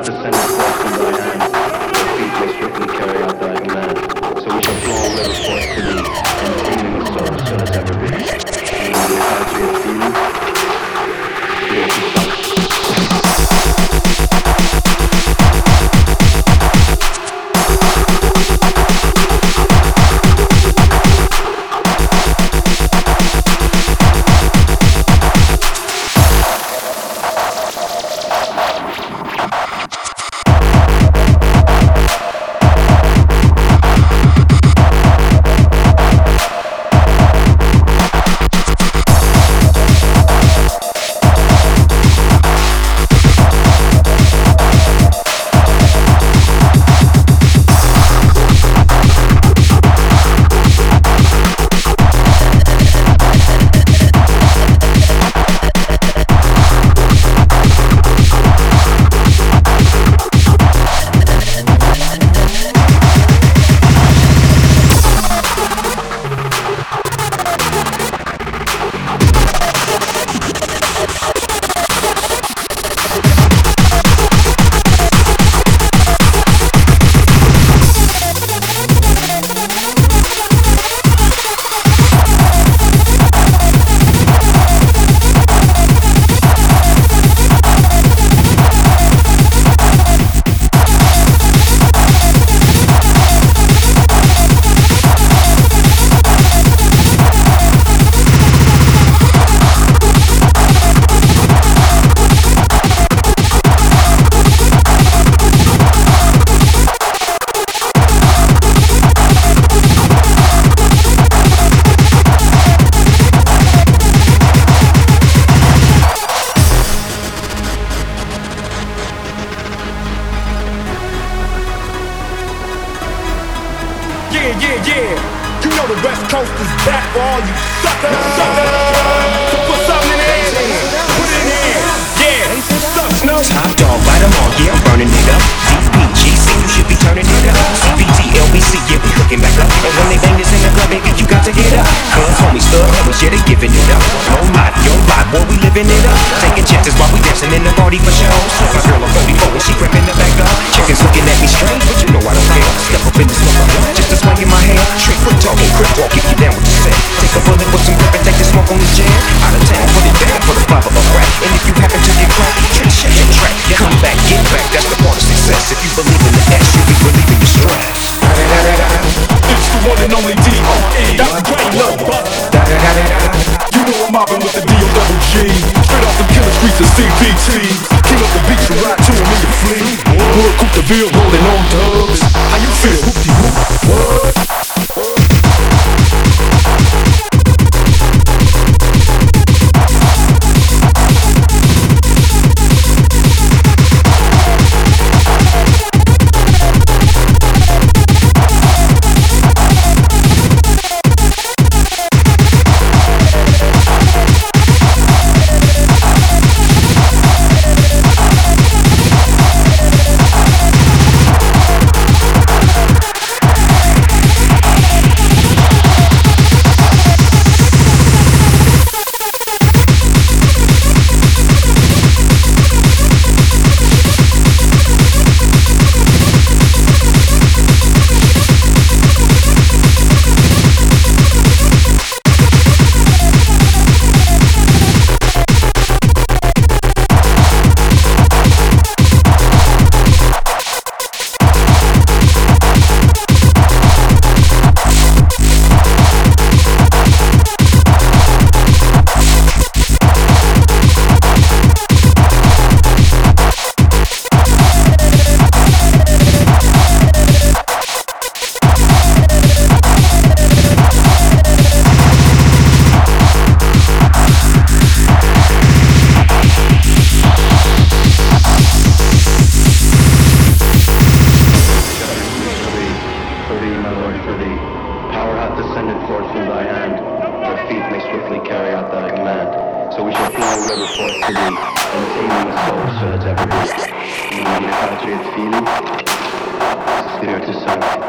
hath descended forth from thy hand, thy feet swiftly carry out Yeah, yeah, yeah. You know the West Coast is back for all you suckers. Suckers. So put something in there. Put it in here. Yeah. Suck, Snow. Top dog, bite 'em all, yeah, I'm burning it up. DPGC, you should be turning it up. CBT, LBC, yeah, we hooking back up. And when they bang this in the club, baby, you got to get up. Cause homies, thug homies, yeah, they giving it up. No lie, yo lie, boy, we living it up. Taking chances while we dancing in the party for show. My girl, I'm 44 and she creeping the back up. Straight off the killer streets of CPT. King up the beach and ride to him in your fleet. Hood Coupe de Ville rolling on dubs. How you feel? Hoopty-hoop. For thee. Power hath descended forth from thy hand, thy feet may swiftly carry out thy command. So we shall flow a river forth to thee, and teeming with soul shall it ever be. When the country is feeling, spirit sight.